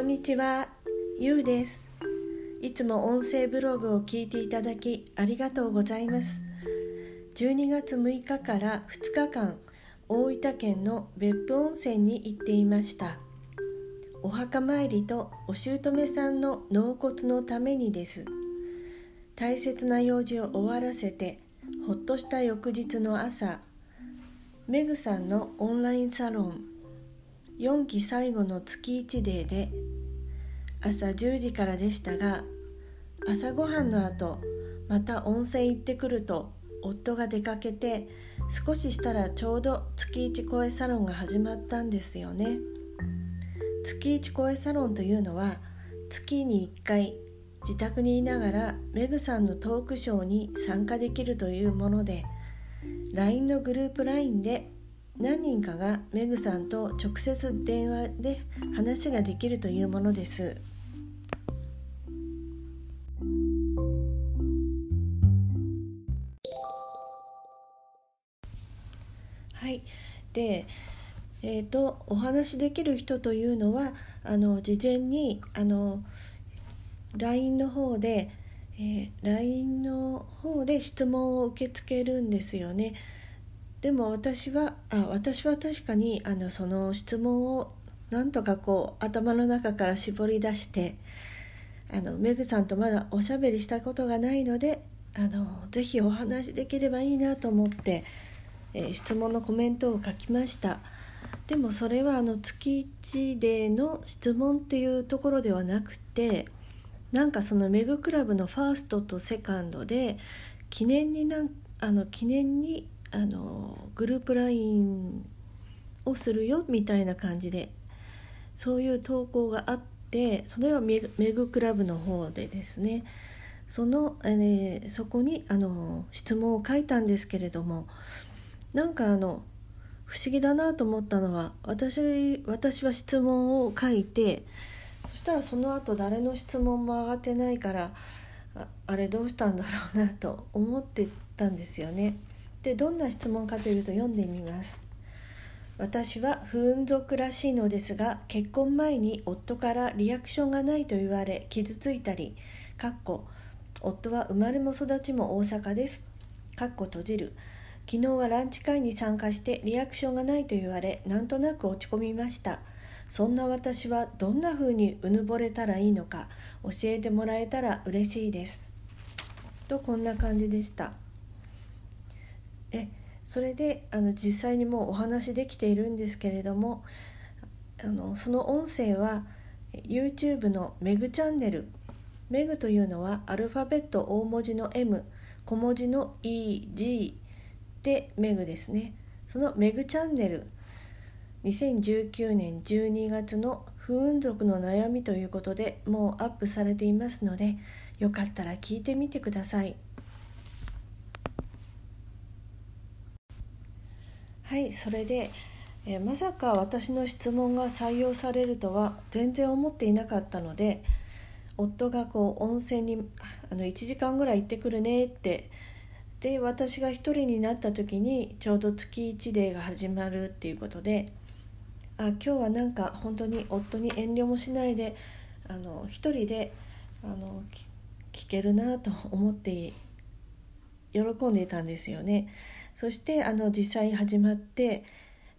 こんにちは、ゆうです。いつも音声ブログを聞いていただきありがとうございます。12月6日から2日間大分県の別府温泉に行っていました。お墓参りとお姑さんの納骨のためにです。大切な用事を終わらせてほっとした翌日の朝メグさんのオンラインサロン4期最後の月1デーで朝10時からでしたが朝ごはんの後また温泉行ってくると夫が出かけて少ししたらちょうど月1声サロンが始まったんですよね月1声サロンというのは月に1回自宅にいながらメグさんのトークショーに参加できるというもので LINE のグループ LINE で何人かがメグさんと直接電話で話ができるというものです。はいでえーと、お話しできる人というのはあの事前にあの LINE の方で、えー、LINE の方で質問を受け付けるんですよね。でも私はあ私は確かにあのその質問をなんとかこう頭の中から絞り出してあのメグさんとまだおしゃべりしたことがないのであのぜひお話しできればいいなと思って、えー、質問のコメントを書きました。でもそれはあの月1での質問っていうところではなくてなんかそのメグクラブのファーストとセカンドで記念になんあの記念にあのグループ LINE をするよみたいな感じでそういう投稿があってそれはメグクラブの方でですね。その、えー、そこにあの質問を書いたんですけれどもなんかあの不思議だなと思ったのは私私は質問を書いてそしたらその後誰の質問も上がってないからああれどうしたんだろうなと思ってたんですよね。でどんな質問かというと読んでみます。私は不運族らしいのですが結婚前に夫からリアクションがないと言われ傷ついたりかっこ夫は生まれも育ちも大阪です。かっこ閉じる。昨日はランチ会に参加してリアクションがないと言われなんとなく落ち込みました。そんな私はどんな風にうぬぼれたらいいのか教えてもらえたら嬉しいです。とこんな感じでした。えそれであの実際にもうお話できているんですけれどもあのその音声は YouTube のメグチャンネル。メグというのはアルファベット大文字の M 小文字の EG でメグですねそのメグチャンネル2019年12月の不運族の悩みということでもうアップされていますのでよかったら聞いてみてください。はいそれで、え、まさか私の質問が採用されるとは全然思っていなかったので夫がこう温泉にあの1時間ぐらい行ってくるねってで私が1人になった時にちょうど月1デーが始まるっていうことであ今日はなんか本当に夫に遠慮もしないであの1人であの聞けるなと思って喜んでいたんですよね。そしてあの実際始まって、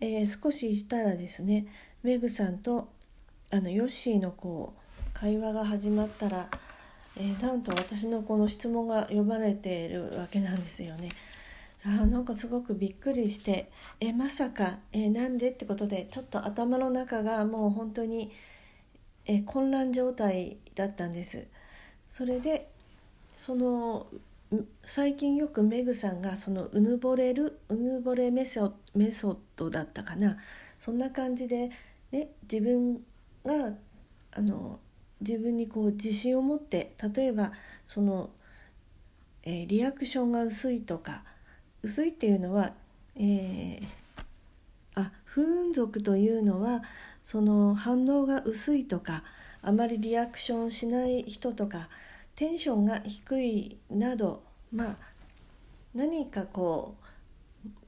えー、少ししたらですねメグさんとあのヨッシーのこう会話が始まったら、えー、なんと私のこの質問が読まれているわけなんですよね。あなんかすごくびっくりしてえまさかえなんでってことでちょっと頭の中がもう本当にえ混乱状態だったんです。それでその最近よくメグさんがそのうぬぼれるうぬぼれメソメソッドだったかなそんな感じで、ね、自分があの自分にこう自信を持って例えばその、えー、リアクションが薄いとか薄いっていうのは、えー、あ不運族というのはその反応が薄いとかあまりリアクションしない人とかテンションが低いなどまあ何かこう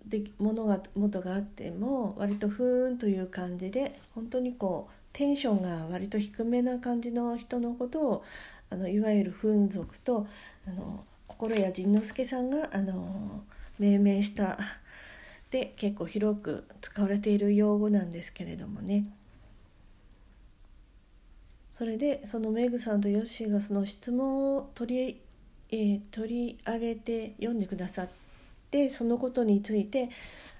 で物が元があっても割とふーんという感じで本当にこうテンションが割と低めな感じの人のことをあのいわゆる風俗とあの心谷仁之助さんがあの命名したで結構広く使われている用語なんですけれどもね。それでそのメグさんとヨッシーがその質問を取り,、えー、取り上げて読んでくださってそのことについて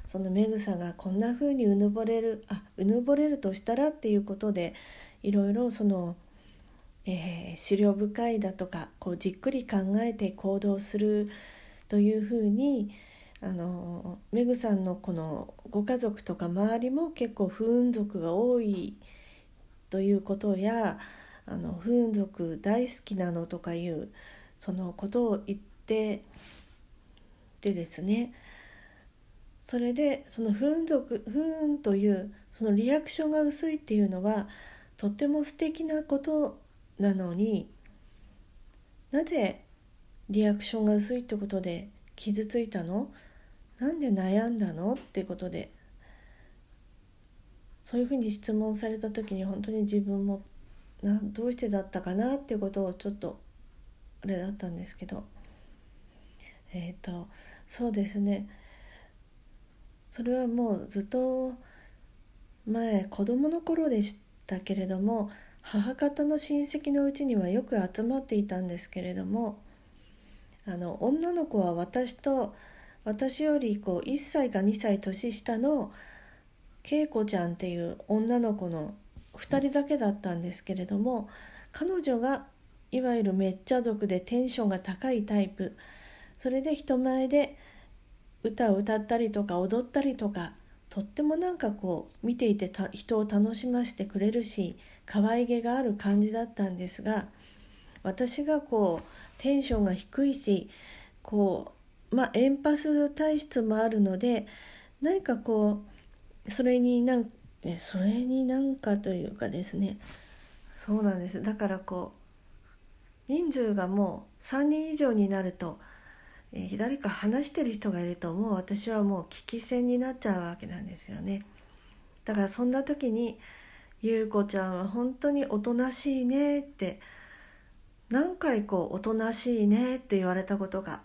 そのメグさがこんな風にうぬぼれるあうぬぼれるとしたらっていうことでいろいろその、えー、資料深いだとかこうじっくり考えて行動するというふうにあのメグさんのこのご家族とか周りも結構不運族が多いということやあの不運族大好きなのとかいうそのことを言ってでですねそれでその不運族不運というそのリアクションが薄いっていうのはとっても素敵なことなのになぜリアクションが薄いってことで傷ついたの？なんで悩んだのってことでそういうふうに質問された時に本当に自分もなどうしてだったかなっていうことをちょっとあれだったんですけど。えっ、ー、とそうですね。それはもうずっと前子供の頃でしたけれども母方の親戚のうちにはよく集まっていたんですけれどもあの女の子は私と私よりこう1歳か2歳年下の恵子ちゃんっていう女の子の2人だけだったんですけれども彼女がいわゆるめっちゃ族でテンションが高いタイプ。それで人前で歌を歌ったりとか踊ったりとかとってもなんかこう見ていて人を楽しませてくれるし可愛げがある感じだったんですが私がこうテンションが低いしこうまあエンパス体質もあるので何かこうそれになんそれになんかというかですね。そうなんです。だからこう人数がもう3人以上になると、えー、誰か話してる人がいるともう私はもう聞き戦になっちゃうわけなんですよね。だからそんな時に「優子ちゃんは本当におとなしいね」って何回こう「おとなしいね」って言われたことが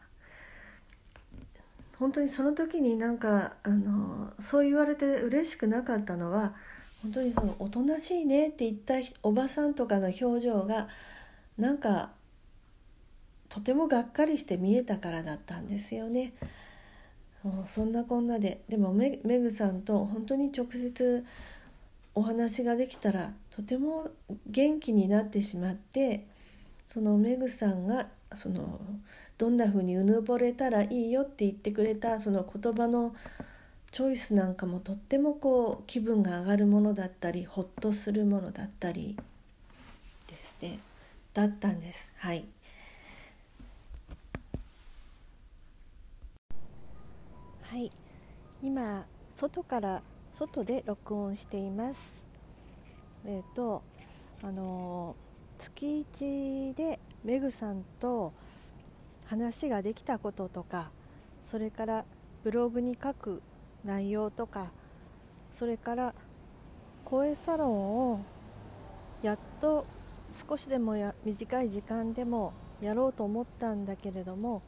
本当にその時になんかあのそう言われて嬉しくなかったのは本当にそのおとなしいねって言ったおばさんとかの表情がなんかとてもがっかりして見えたからだったんですよね。そんなこんなで。でもメグさんと本当に直接お話ができたらとても元気になってしまってそのメグさんがそのどんな風にうぬぼれたらいいよって言ってくれたその言葉のチョイスなんかもとってもこう気分が上がるものだったりほっとするものだったりですね。だったんです。はい。はい。今外から外で録音しています。えっ、ー、とあの月1でメグさんと話ができたこととかそれからブログに書く内容とかそれから声サロンをやっと少しでもや短い時間でもやろうと思ったんだけれども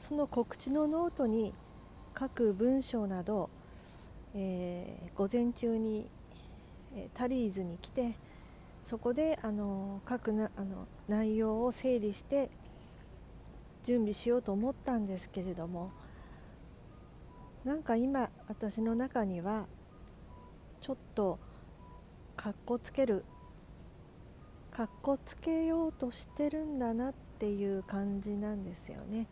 その告知のノートに書く文章など、えー、午前中に、え、タリーズに来てそこであの書くなあの内容を整理して準備しようと思ったんですけれどもなんか今私の中にはちょっとかっこつけるかっこつけようとしてるんだなっていう感じなんですよね。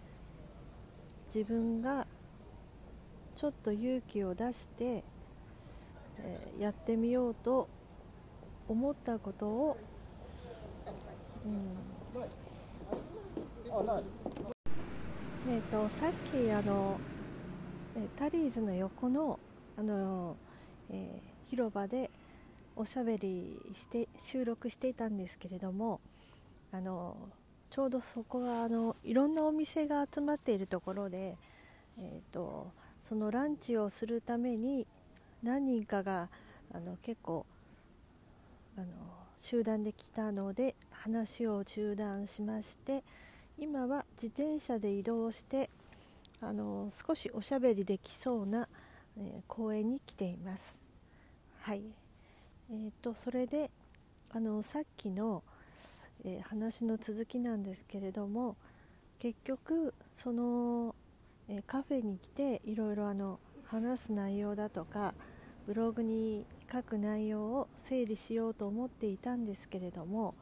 自分がちょっと勇気を出して、えー、やってみようと思ったことを、うん、えーと、さっきあのタリーズの横のあの、えー、広場でおしゃべりして収録していたんですけれどもあのちょうどそこはあのいろんなお店が集まっているところで、えーとそのランチをするために何人かがあの結構あの集団で来たので話を中断しまして今は自転車で移動してあの少しおしゃべりできそうな、えー、公園に来ています。はいえーと、それであのさっきの、えー、話の続きなんですけれども結局その、え、カフェに来ていろいろあの話す内容だとかブログに書く内容を整理しようと思っていたんですけれども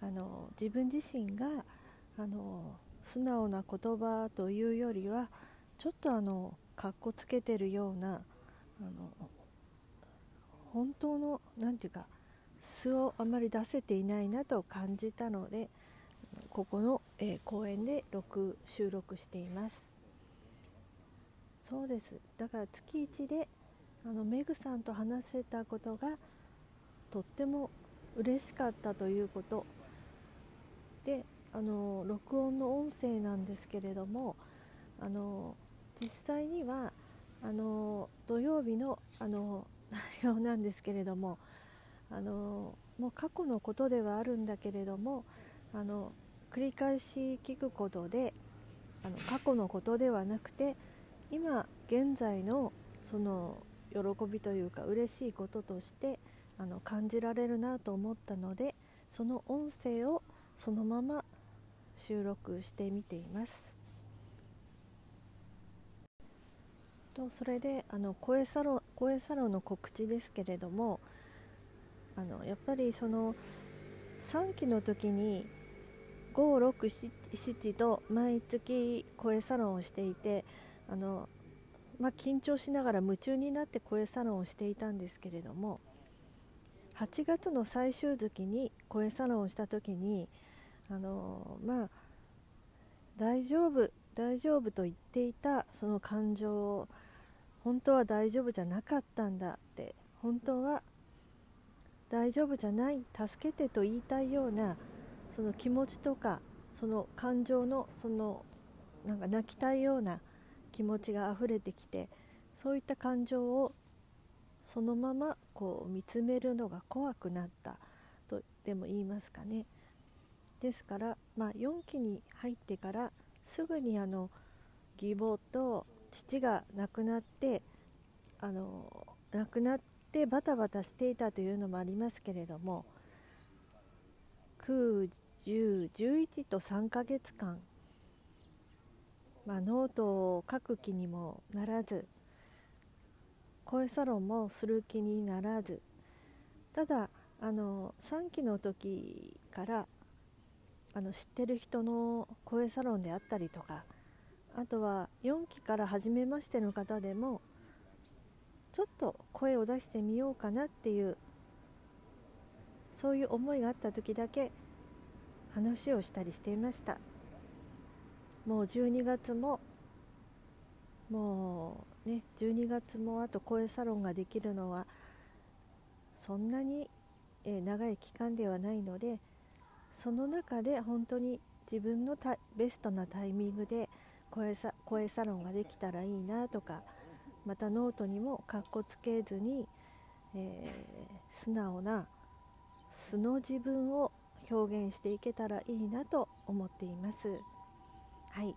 あの自分自身があの素直な言葉というよりはちょっとあのかっこつけてるようなあの本当の何て言うか素をあまり出せていないなと感じたのでここの、えー、公園で録収録しています。そうです。だから月1であのメグさんと話せたことがとっても嬉しかったということ。であの録音の音声なんですけれどもあの実際にはあの土曜日のあの内容なんですけれどもあのもう過去のことではあるんだけれどもあの繰り返し聞くことであの過去のことではなくて今現在のその喜びというか嬉しいこととしてあの感じられるなと思ったのでその音声をそのまま収録してみています。とそれであの声サロン声サロンの告知ですけれどもあのやっぱりその3期の時に567と毎月声サロンをしていてあの、まあ、緊張しながら夢中になって声サロンをしていたんですけれども8月の最終月に声サロンをした時にあのまあ大丈夫大丈夫と言っていたその感情を本当は大丈夫じゃなかったんだって本当は大丈夫じゃない助けてと言いたいようなその気持ちとかその感情のそのなんか泣きたいような気持ちが溢れてきてそういった感情をそのままこう見つめるのが怖くなったとでも言いますかね。ですから、まあ、4期に入ってからすぐにあの義母と父が亡くなってあの亡くなってバタバタしていたというのもありますけれども9、10、11と3ヶ月間、まあ、ノートを書く気にもならず声サロンもする気にならずただあの3期の時からあの知ってる人の声サロンであったりとかあとは4期から初めましての方でもちょっと声を出してみようかなっていうそういう思いがあった時だけ話をしたりしていました。もう12月ももうね12月もあと声サロンができるのはそんなに、え長い期間ではないのでその中で本当に自分のベストなタイミングで声サ声サロンができたらいいなとかまたノートにもかっこつけずに、えー、素直な素の自分を表現していけたらいいなと思っています。はい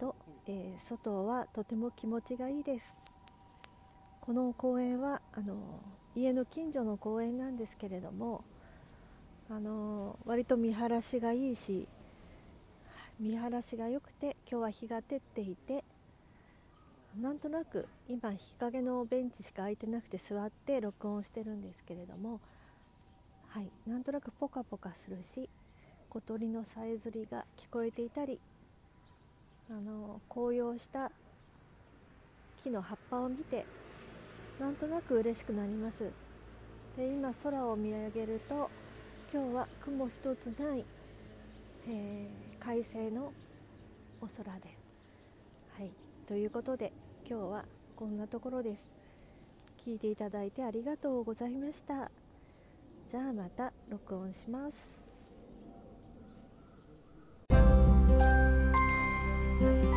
と、えー、外はとても気持ちがいいです。この公園はあの家の近所の公園なんですけれどもあの割と見晴らしがいいし見晴らしが良くて今日は日が照っていてなんとなく今日陰のベンチしか空いてなくて座って録音してるんですけれどもはいなんとなくポカポカするし小鳥のさえずりが聞こえていたりあの紅葉した木の葉っぱを見てなんとなく嬉しくなります。で今空を見上げると今日は雲一つない、えー、快晴のお空ではいということで今日はこんなところです。聞いていただいてありがとうございました。じゃあまた録音します。Thank you.